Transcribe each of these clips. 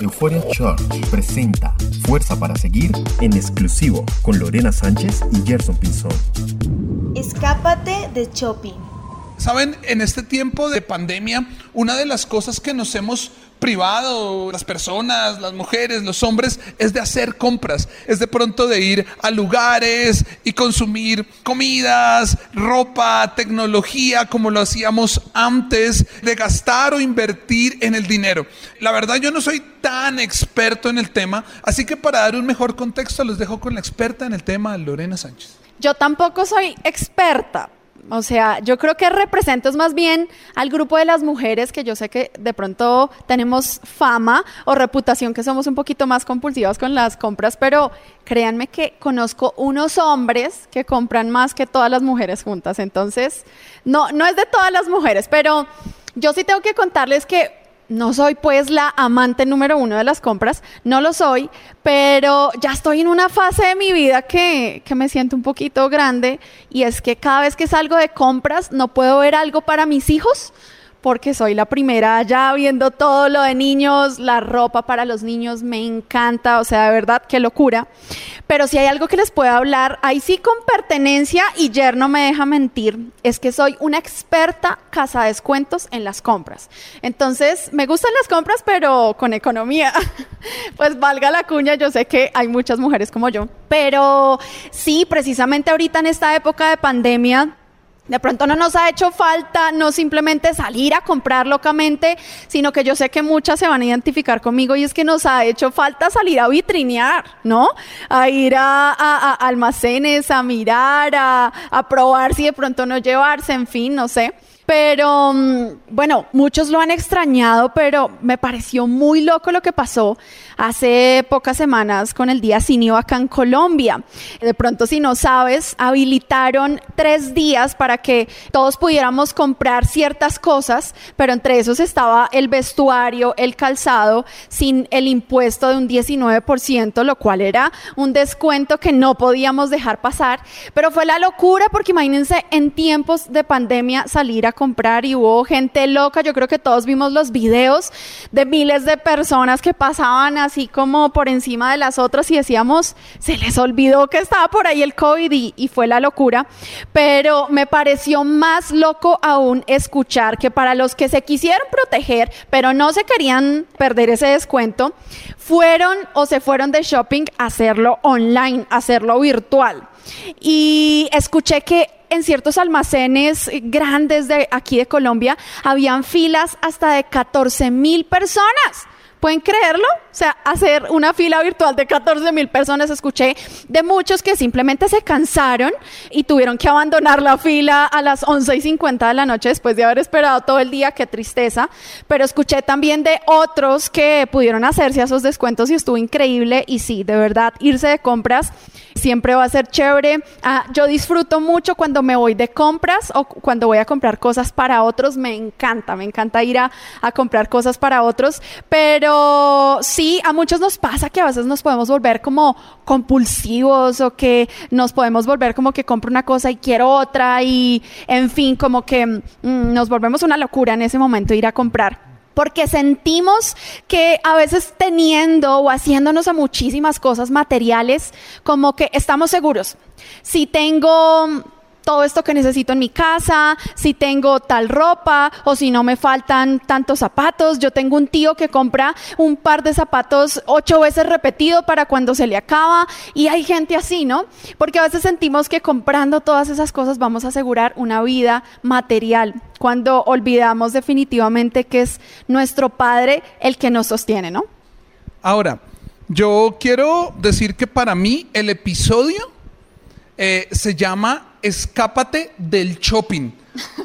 Euphoria Church presenta Fuerza para Seguir en exclusivo con Lorena Sánchez y Gerson Pinzón. Escápate de shopping. Saben, en este tiempo de pandemia, una de las cosas que nos hemos privado, las personas, las mujeres, los hombres, es de hacer compras, es de pronto de ir a lugares y consumir comidas, ropa, tecnología, como lo hacíamos antes, de gastar o invertir en el dinero. La verdad yo no soy tan experto en el tema, así que para dar un mejor contexto los dejo con la experta en el tema, Lorena Sánchez. Yo tampoco soy experta, o sea, yo creo que represento más bien al grupo de las mujeres que yo sé que de pronto tenemos fama o reputación que somos un poquito más compulsivas con las compras, pero créanme que conozco unos hombres que compran más que todas las mujeres juntas. Entonces, no, no es de todas las mujeres, pero yo sí tengo que contarles que no soy pues la amante número uno de las compras, no lo soy, pero ya estoy en una fase de mi vida que, que, me siento un poquito grande y es que cada vez que salgo de compras no puedo ver algo para mis hijos porque soy la primera ya viendo todo lo de niños, la ropa para los niños me encanta, o sea, de verdad, qué locura. Pero si hay algo que les puedo hablar, ahí sí con pertenencia y Jer no me deja mentir, es que soy una experta casa descuentos en las compras. Entonces, me gustan las compras, pero con economía. pues valga la cuña, yo sé que hay muchas mujeres como yo. Pero sí, precisamente ahorita en esta época de pandemia, de pronto no nos ha hecho falta no simplemente salir a comprar locamente, sino que yo sé que muchas se van a identificar conmigo y es que nos ha hecho falta salir a vitrinear, ¿no? A ir a, almacenes, a mirar, a, a probar si de pronto no llevarse, en fin, no sé. Pero mm, bueno, muchos lo han extrañado, pero me pareció muy loco lo que pasó hace pocas semanas con el Día Cineo acá en Colombia. De pronto, si no sabes, habilitaron tres días para que todos pudiéramos comprar ciertas cosas, pero entre esos estaba el vestuario, el calzado, sin el impuesto de un 19%, lo cual era un descuento que no podíamos dejar pasar. Pero fue la locura porque imagínense en tiempos de pandemia salir a comprar y hubo gente loca. Yo creo que todos vimos los videos de miles de personas que pasaban así como por encima de las otras y decíamos, se les olvidó que estaba por ahí el COVID y, y fue la locura. Pero me pareció más loco aún escuchar que para los que se quisieron proteger, pero no se querían perder ese descuento, fueron o se fueron de shopping a hacerlo online, a hacerlo virtual. Y escuché que en ciertos almacenes grandes de aquí de Colombia habían filas hasta de 14 mil personas. ¿Pueden creerlo? O sea, hacer una fila virtual de 14 mil personas, escuché de muchos que simplemente se cansaron y tuvieron que abandonar la fila a las 11 y 50 de la noche después de haber esperado todo el día, qué tristeza. Pero escuché también de otros que pudieron hacerse a esos descuentos y estuvo increíble. Y sí, de verdad, irse de compras siempre va a ser chévere. Ah, yo disfruto mucho cuando me voy de compras o cuando voy a comprar cosas para otros. Me encanta, me encanta ir a, comprar cosas para otros. Pero sí, a muchos nos pasa que a veces nos podemos volver como compulsivos o que nos podemos volver como que compro una cosa y quiero otra y en fin, como que mm, nos volvemos una locura en ese momento ir a comprar porque sentimos que a veces teniendo o haciéndonos a muchísimas cosas materiales, como que estamos seguros. Si tengo todo esto que necesito en mi casa, si tengo tal ropa o si no me faltan tantos zapatos. Yo tengo un tío que compra un par de zapatos ocho veces repetido para cuando se le acaba y hay gente así, ¿no? Porque a veces sentimos que comprando todas esas cosas vamos a asegurar una vida material cuando olvidamos definitivamente que es nuestro Padre el que nos sostiene, ¿no? Ahora, yo quiero decir que para mí el episodio eh, se llama escápate del shopping.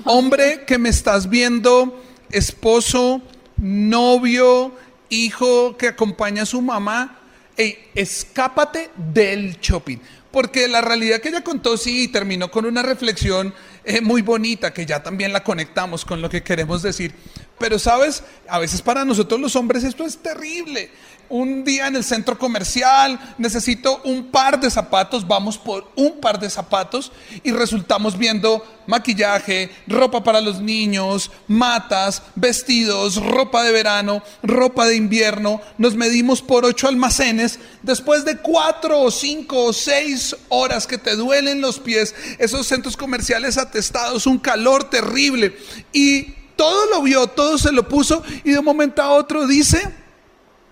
Hombre que me estás viendo, esposo, novio, hijo que acompaña a su mamá, escápate del shopping. Porque la realidad que ella contó, sí, terminó con una reflexión eh, muy bonita, que ya también la conectamos con lo que queremos decir. Pero sabes, a veces para nosotros los hombres esto es terrible. Un día en el centro comercial necesito un par de zapatos, vamos por un par de zapatos y resultamos viendo maquillaje, ropa para los niños, matas, vestidos, ropa de verano, ropa de invierno. Nos medimos por ocho almacenes. Después de cuatro o cinco o seis horas que te duelen los pies, esos centros comerciales atestados, un calor terrible y todo lo vio, todo se lo puso y de un momento a otro dice,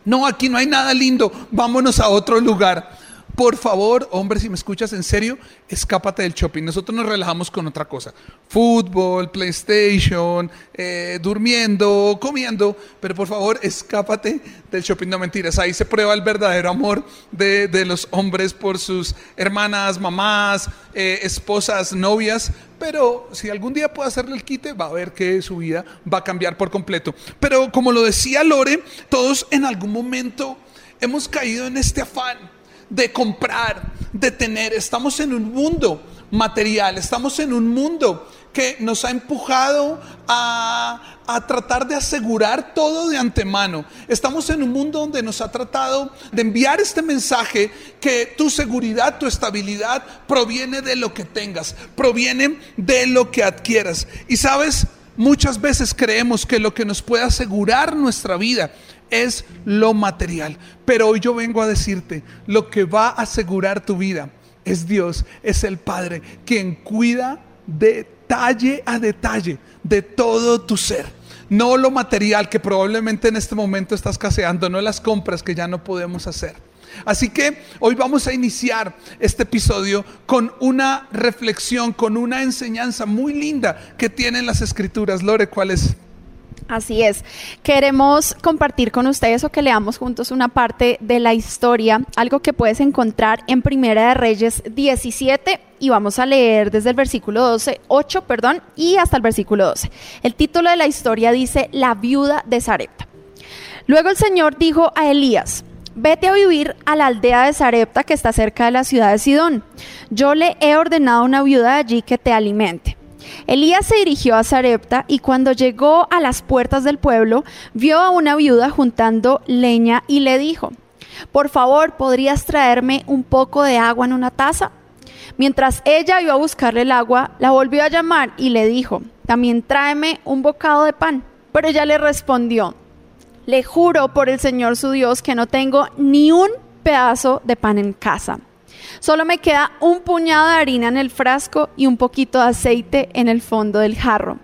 no, aquí no hay nada lindo, vámonos a otro lugar. Por favor, hombre, si me escuchas en serio, escápate del shopping. Nosotros nos relajamos con otra cosa. Fútbol, PlayStation, eh, durmiendo, comiendo. Pero por favor, escápate del shopping. No mentiras. Ahí se prueba el verdadero amor de, los hombres por sus hermanas, mamás, eh, esposas, novias. Pero si algún día puede hacerle el quite, va a ver que su vida va a cambiar por completo. Pero como lo decía Lore, todos en algún momento hemos caído en este afán de comprar, de tener. Estamos en un mundo material, estamos en un mundo que nos ha empujado a, tratar de asegurar todo de antemano. Estamos en un mundo donde nos ha tratado de enviar este mensaje que tu seguridad, tu estabilidad proviene de lo que tengas, proviene de lo que adquieras. Y sabes, muchas veces creemos que lo que nos puede asegurar nuestra vida es lo material. Pero hoy yo vengo a decirte, lo que va a asegurar tu vida es Dios, es el Padre, quien cuida detalle a detalle de todo tu ser. No lo material que probablemente en este momento estás caseando, no las compras que ya no podemos hacer. Así que hoy vamos a iniciar este episodio con una reflexión, con una enseñanza muy linda que tienen las escrituras. Lore, ¿cuál es? Así es. Queremos compartir con ustedes o que leamos juntos una parte de la historia, algo que puedes encontrar en Primera de Reyes 17 y vamos a leer desde el versículo 12, 8, perdón, y hasta el versículo 12. El título de la historia dice La viuda de Sarepta. Luego el Señor dijo a Elías, Vete a vivir a la aldea de Sarepta que está cerca de la ciudad de Sidón. Yo le he ordenado una viuda de allí que te alimente. Elías se dirigió a Sarepta y cuando llegó a las puertas del pueblo, vio a una viuda juntando leña y le dijo, por favor, ¿podrías traerme un poco de agua en una taza? Mientras ella iba a buscarle el agua, la volvió a llamar y le dijo, también tráeme un bocado de pan. Pero ella le respondió, le juro por el Señor su Dios que no tengo ni un pedazo de pan en casa. Solo me queda un puñado de harina en el frasco y un poquito de aceite en el fondo del jarro.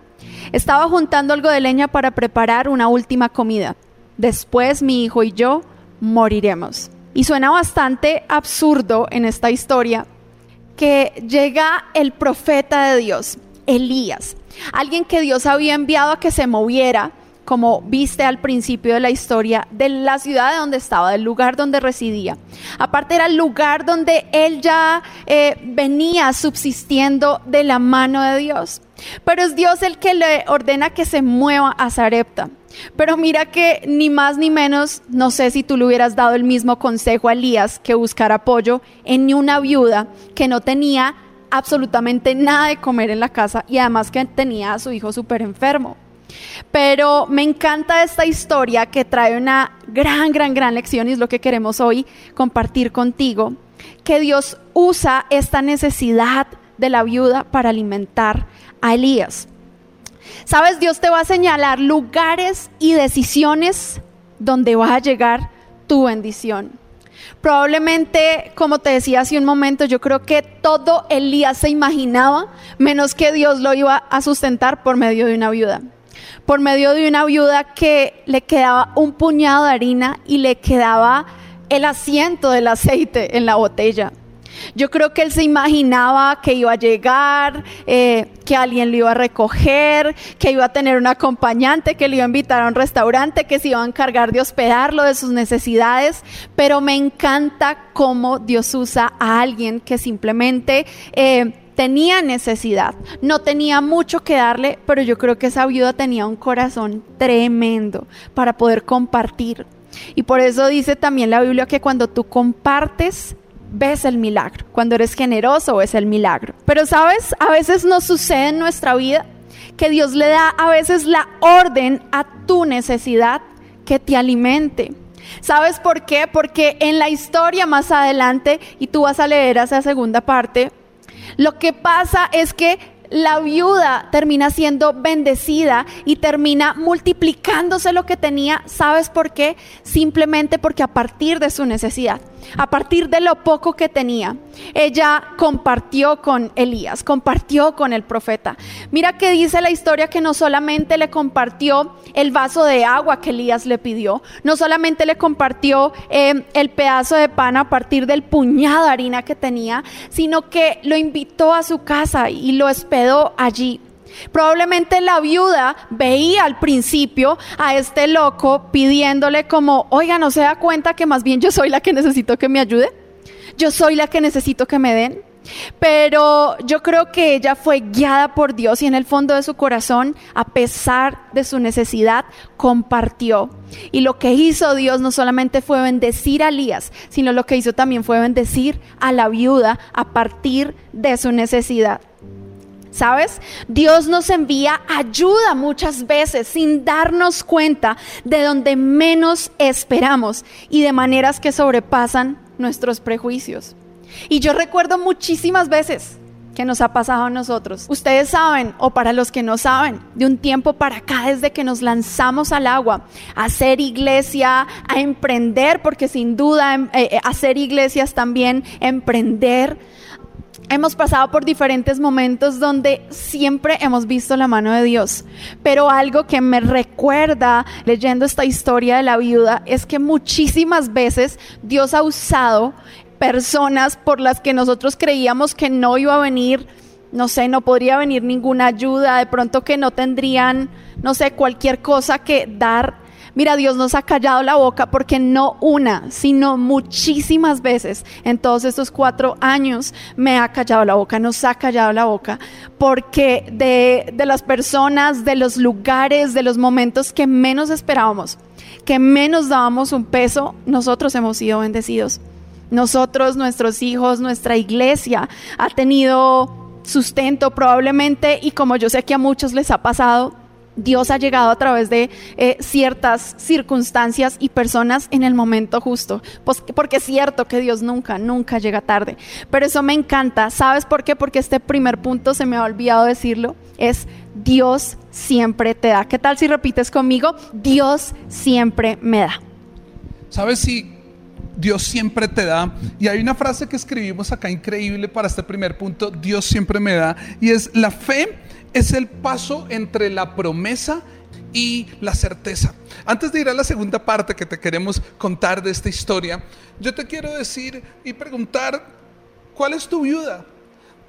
Estaba juntando algo de leña para preparar una última comida. Después mi hijo y yo moriremos. Y suena bastante absurdo en esta historia que llega el profeta de Dios, Elías, alguien que Dios había enviado a que se moviera como viste al principio de la historia, de la ciudad de donde estaba, del lugar donde residía. Aparte era el lugar donde él ya eh, venía subsistiendo de la mano de Dios. Pero es Dios el que le ordena que se mueva a Zarepta. Pero mira que ni más ni menos, no sé si tú le hubieras dado el mismo consejo a Elías que buscar apoyo en una viuda que no tenía absolutamente nada de comer en la casa y además que tenía a su hijo súper enfermo. Pero me encanta esta historia que trae una gran, gran, gran lección y es lo que queremos hoy compartir contigo, que Dios usa esta necesidad de la viuda para alimentar a Elías. Sabes, Dios te va a señalar lugares y decisiones donde va a llegar tu bendición. Probablemente, como te decía hace un momento, yo creo que todo Elías se imaginaba, menos que Dios lo iba a sustentar por medio de una viuda por medio de una viuda que le quedaba un puñado de harina y le quedaba el asiento del aceite en la botella. Yo creo que él se imaginaba que iba a llegar, eh, que alguien lo iba a recoger, que iba a tener un acompañante, que le iba a invitar a un restaurante, que se iba a encargar de hospedarlo, de sus necesidades. Pero me encanta cómo Dios usa a alguien que simplemente eh, tenía necesidad, no tenía mucho que darle, pero yo creo que esa viuda tenía un corazón tremendo para poder compartir. Y por eso dice también la Biblia que cuando tú compartes, ves el milagro. Cuando eres generoso, ves el milagro. Pero sabes, a veces nos sucede en nuestra vida que Dios le da a veces la orden a tu necesidad que te alimente. ¿Sabes por qué? Porque en la historia más adelante, y tú vas a leer esa segunda parte, lo que pasa es que la viuda termina siendo bendecida y termina multiplicándose lo que tenía. ¿Sabes por qué? Simplemente porque a partir de su necesidad, a partir de lo poco que tenía, ella compartió con Elías, compartió con el profeta. Mira que dice la historia que no solamente le compartió el vaso de agua que Elías le pidió, no solamente le compartió eh, el pedazo de pan a partir del puñado de harina que tenía, sino que lo invitó a su casa y lo hospedó allí. Probablemente la viuda veía al principio a este loco pidiéndole como, oiga, ¿no se da cuenta que más bien yo soy la que necesito que me ayude? Yo soy la que necesito que me den. Pero yo creo que ella fue guiada por Dios y en el fondo de su corazón, a pesar de su necesidad, compartió. Y lo que hizo Dios no solamente fue bendecir a Elías, sino lo que hizo también fue bendecir a la viuda a partir de su necesidad. ¿Sabes? Dios nos envía ayuda muchas veces sin darnos cuenta de donde menos esperamos y de maneras que sobrepasan nuestros prejuicios. Y yo recuerdo muchísimas veces que nos ha pasado a nosotros. Ustedes saben, o para los que no saben, de un tiempo para acá, desde que nos lanzamos al agua, a hacer iglesia, a emprender, porque sin duda em, eh, eh, hacer iglesias también, emprender hemos pasado por diferentes momentos donde siempre hemos visto la mano de Dios. Pero algo que me recuerda leyendo esta historia de la viuda es que muchísimas veces Dios ha usado personas por las que nosotros creíamos que no iba a venir, no sé, no podría venir ninguna ayuda, de pronto que no tendrían, no sé, cualquier cosa que dar Mira, Dios nos ha callado la boca porque no una, sino muchísimas veces en todos estos cuatro años me ha callado la boca, nos ha callado la boca, porque de, de las personas, de los lugares, de los momentos que menos esperábamos, que menos dábamos un peso, nosotros hemos sido bendecidos. Nosotros, nuestros hijos, nuestra iglesia ha tenido sustento probablemente y como yo sé que a muchos les ha pasado, Dios ha llegado a través de eh, ciertas circunstancias y personas en el momento justo. Pues, porque es cierto que Dios nunca, nunca llega tarde. Pero eso me encanta. ¿Sabes por qué? Porque este primer punto, se me ha olvidado decirlo, es Dios siempre te da. ¿Qué tal si repites conmigo? Dios siempre me da. ¿Sabes si Dios siempre te da? Y hay una frase que escribimos acá increíble para este primer punto, Dios siempre me da. Y es la fe es el paso entre la promesa y la certeza. Antes de ir a la segunda parte que te queremos contar de esta historia, yo te quiero decir y preguntar, ¿cuál es tu viuda?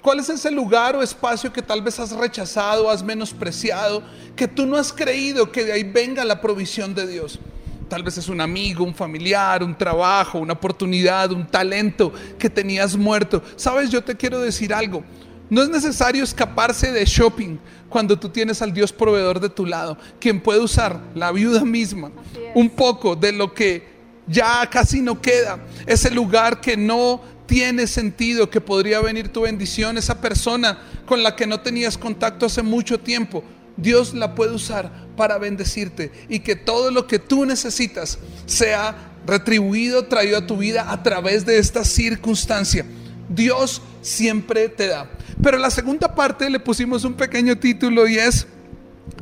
¿Cuál es ese lugar o espacio que tal vez has rechazado, has menospreciado, que tú no has creído que de ahí venga la provisión de Dios? Tal vez es un amigo, un familiar, un trabajo, una oportunidad, un talento que tenías muerto. Sabes, yo te quiero decir algo. No es necesario escaparse de shopping cuando tú tienes al Dios proveedor de tu lado, quien puede usar la viuda misma, un poco de lo que ya casi no queda, ese lugar que no tiene sentido, que podría venir tu bendición, esa persona con la que no tenías contacto hace mucho tiempo. Dios la puede usar para bendecirte y que todo lo que tú necesitas sea retribuido, traído a tu vida a través de esta circunstancia. Dios siempre te da. Pero la segunda parte le pusimos un pequeño título y es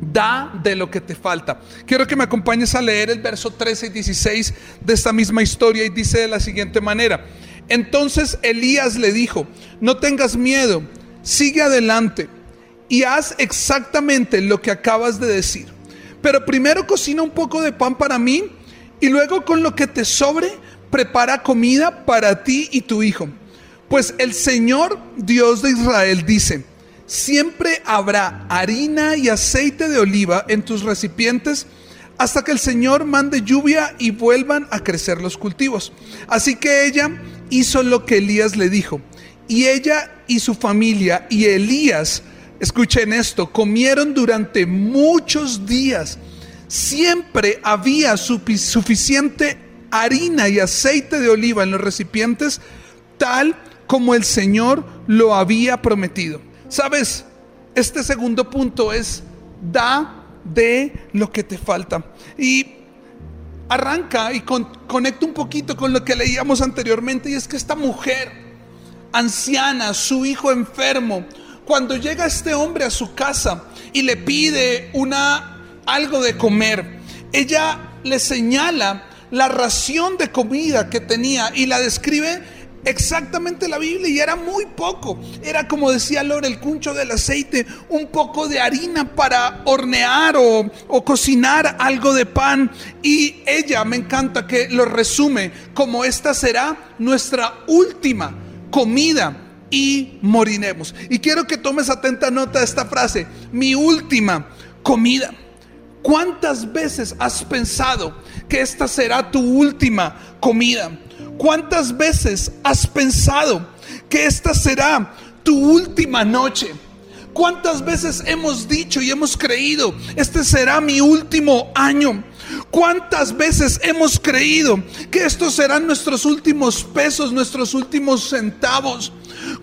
Da de lo que te falta. Quiero que me acompañes a leer el verso 13 y 16 de esta misma historia y dice de la siguiente manera. Entonces Elías le dijo, no tengas miedo, sigue adelante y haz exactamente lo que acabas de decir. Pero primero cocina un poco de pan para mí y luego con lo que te sobre, prepara comida para ti y tu hijo pues el Señor Dios de Israel dice, siempre habrá harina y aceite de oliva en tus recipientes hasta que el Señor mande lluvia y vuelvan a crecer los cultivos. Así que ella hizo lo que Elías le dijo. Y ella y su familia y Elías, escuchen esto, comieron durante muchos días. Siempre había suficiente harina y aceite de oliva en los recipientes, tal como el Señor lo había prometido. ¿Sabes? este segundo punto es da de lo que te falta. Y arranca y conecta un poquito con lo que leíamos anteriormente y es que esta mujer anciana, su hijo enfermo, cuando llega este hombre a su casa y le pide una algo de comer, ella le señala la ración de comida que tenía y la describe exactamente la Biblia y era muy poco. Era como decía Lore, el cuncho del aceite, un poco de harina para hornear o, o, cocinar algo de pan. Y ella me encanta que lo resume como esta será nuestra última comida y moriremos. Y quiero que tomes atenta nota de esta frase, mi última comida. ¿Cuántas veces has pensado que esta será tu última comida? ¿Cuántas veces has pensado que esta será tu última noche? ¿Cuántas veces hemos dicho y hemos creído, este será mi último año? ¿Cuántas veces hemos creído que estos serán nuestros últimos pesos, nuestros últimos centavos?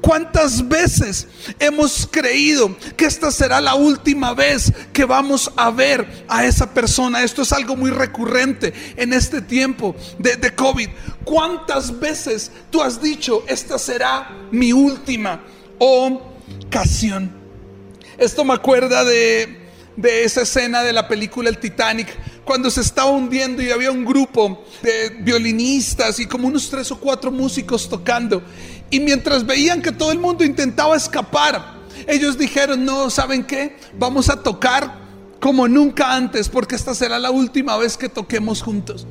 ¿Cuántas veces hemos creído que esta será la última vez que vamos a ver a esa persona? Esto es algo muy recurrente en este tiempo de, COVID. ¿Cuántas veces tú has dicho, esta será mi última ocasión? Esto me acuerda de, de esa escena de la película El Titanic cuando se estaba hundiendo y había un grupo de violinistas y como unos tres o cuatro músicos tocando. Y mientras veían que todo el mundo intentaba escapar, ellos dijeron, no, ¿saben qué? Vamos a tocar como nunca antes, porque esta será la última vez que toquemos juntos.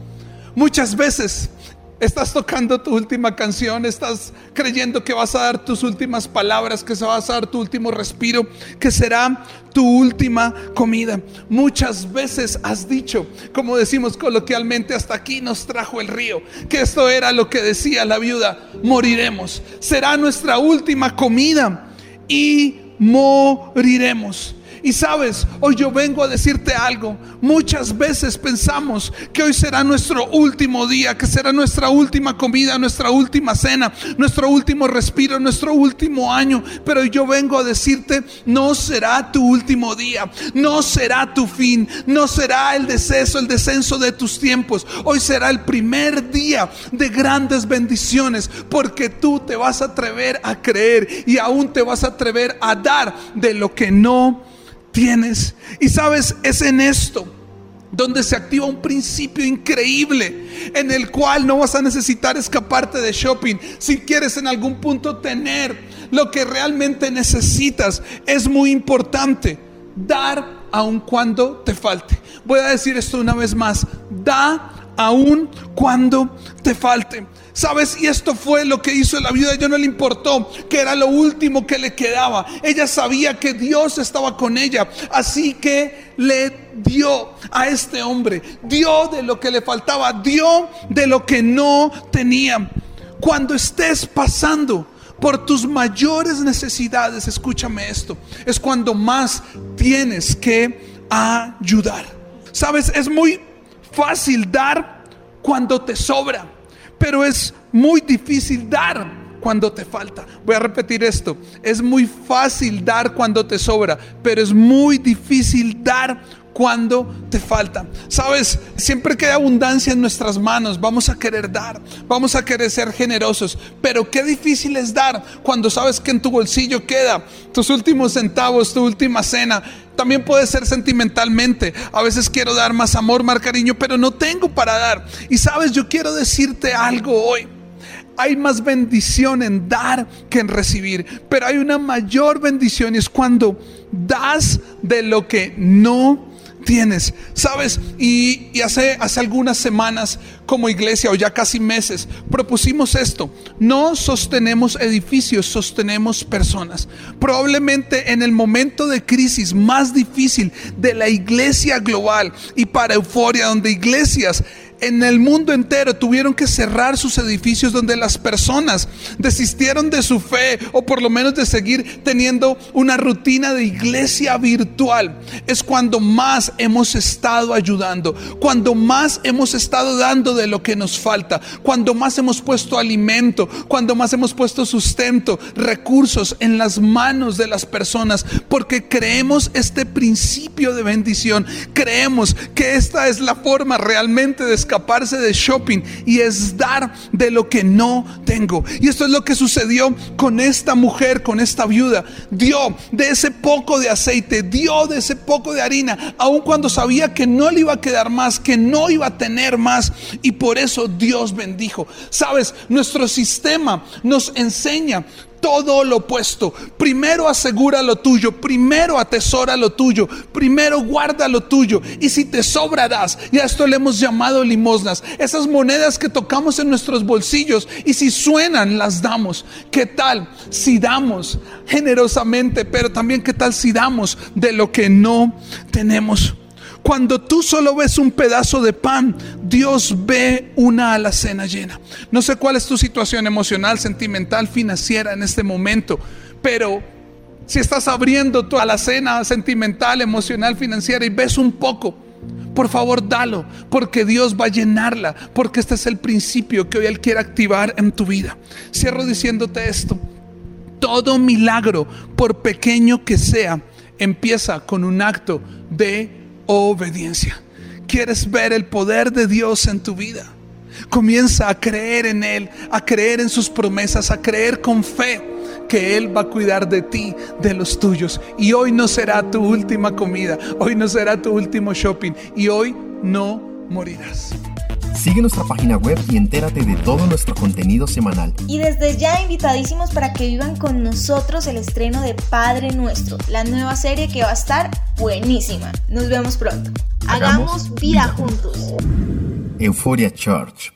Muchas veces Estás tocando tu última canción, estás creyendo que vas a dar tus últimas palabras, que se vas a dar tu último respiro, que será tu última comida. Muchas veces has dicho, como decimos coloquialmente, hasta aquí nos trajo el río, que esto era lo que decía la viuda, moriremos. Será nuestra última comida y moriremos. Y sabes, hoy yo vengo a decirte algo. Muchas veces pensamos que hoy será nuestro último día, que será nuestra última comida, nuestra última cena, nuestro último respiro, nuestro último año. Pero yo vengo a decirte, no será tu último día, no será tu fin, no será el deceso, el descenso de tus tiempos. Hoy será el primer día de grandes bendiciones porque tú te vas a atrever a creer y aún te vas a atrever a dar de lo que no tienes. Y sabes, es en esto donde se activa un principio increíble en el cual no vas a necesitar escaparte de shopping. Si quieres en algún punto tener lo que realmente necesitas, es muy importante dar aun cuando te falte. Voy a decir esto una vez más, da aun cuando te falte. ¿Sabes? Y esto fue lo que hizo la viuda. Ella no le importó que era lo último que le quedaba. Ella sabía que Dios estaba con ella. Así que le dio a este hombre. Dio de lo que le faltaba. Dio de lo que no tenía. Cuando estés pasando por tus mayores necesidades, escúchame esto, es cuando más tienes que ayudar. Sabes, es muy fácil dar cuando te sobra pero es muy difícil dar cuando te falta. Voy a repetir esto. Es muy fácil dar cuando te sobra, pero es muy difícil dar cuando te falta. Sabes, siempre que hay abundancia en nuestras manos, vamos a querer dar, vamos a querer ser generosos, pero qué difícil es dar cuando sabes que en tu bolsillo queda tus últimos centavos, tu última cena. También puede ser sentimentalmente. A veces quiero dar más amor, más cariño, pero no tengo para dar. Y sabes, yo quiero decirte algo hoy. Hay más bendición en dar que en recibir, pero hay una mayor bendición y es cuando das de lo que no tienes. ¿Sabes? Y, hace, hace algunas semanas como iglesia o ya casi meses propusimos esto. No sostenemos edificios, sostenemos personas. Probablemente en el momento de crisis más difícil de la iglesia global y para euforia, donde iglesias en el mundo entero tuvieron que cerrar sus edificios donde las personas desistieron de su fe o por lo menos de seguir teniendo una rutina de iglesia virtual, es cuando más hemos estado ayudando, cuando más hemos estado dando de lo que nos falta, cuando más hemos puesto alimento, cuando más hemos puesto sustento, recursos en las manos de las personas, porque creemos este principio de bendición, creemos que esta es la forma realmente de escaparse de shopping y es dar de lo que no tengo. Y esto es lo que sucedió con esta mujer, con esta viuda. Dio de ese poco de aceite, dio de ese poco de harina, aun cuando sabía que no le iba a quedar más, que no iba a tener más. Y por eso Dios bendijo. Sabes, nuestro sistema nos enseña todo lo opuesto. Primero asegura lo tuyo, primero atesora lo tuyo, primero guarda lo tuyo. Y si te sobrarás, y a esto le hemos llamado limosnas, esas monedas que tocamos en nuestros bolsillos y si suenan, las damos. ¿Qué tal si damos generosamente, pero también qué tal si damos de lo que no tenemos? Cuando tú solo ves un pedazo de pan, Dios ve una alacena llena. No sé cuál es tu situación emocional, sentimental, financiera en este momento, pero si estás abriendo tu alacena sentimental, emocional, financiera y ves un poco, por favor dalo, porque Dios va a llenarla, porque este es el principio que hoy Él quiere activar en tu vida. Cierro diciéndote esto, todo milagro, por pequeño que sea, empieza con un acto de obediencia. ¿Quieres ver el poder de Dios en tu vida? Comienza a creer en Él, a creer en sus promesas, a creer con fe que Él va a cuidar de ti, de los tuyos. Y hoy no será tu última comida, hoy no será tu último shopping y hoy no morirás. Sigue nuestra página web y entérate de todo nuestro contenido semanal. Y desde ya invitadísimos para que vivan con nosotros el estreno de Padre Nuestro, la nueva serie que va a estar buenísima. Nos vemos pronto. Hagamos, vida, juntos. Euphoria Church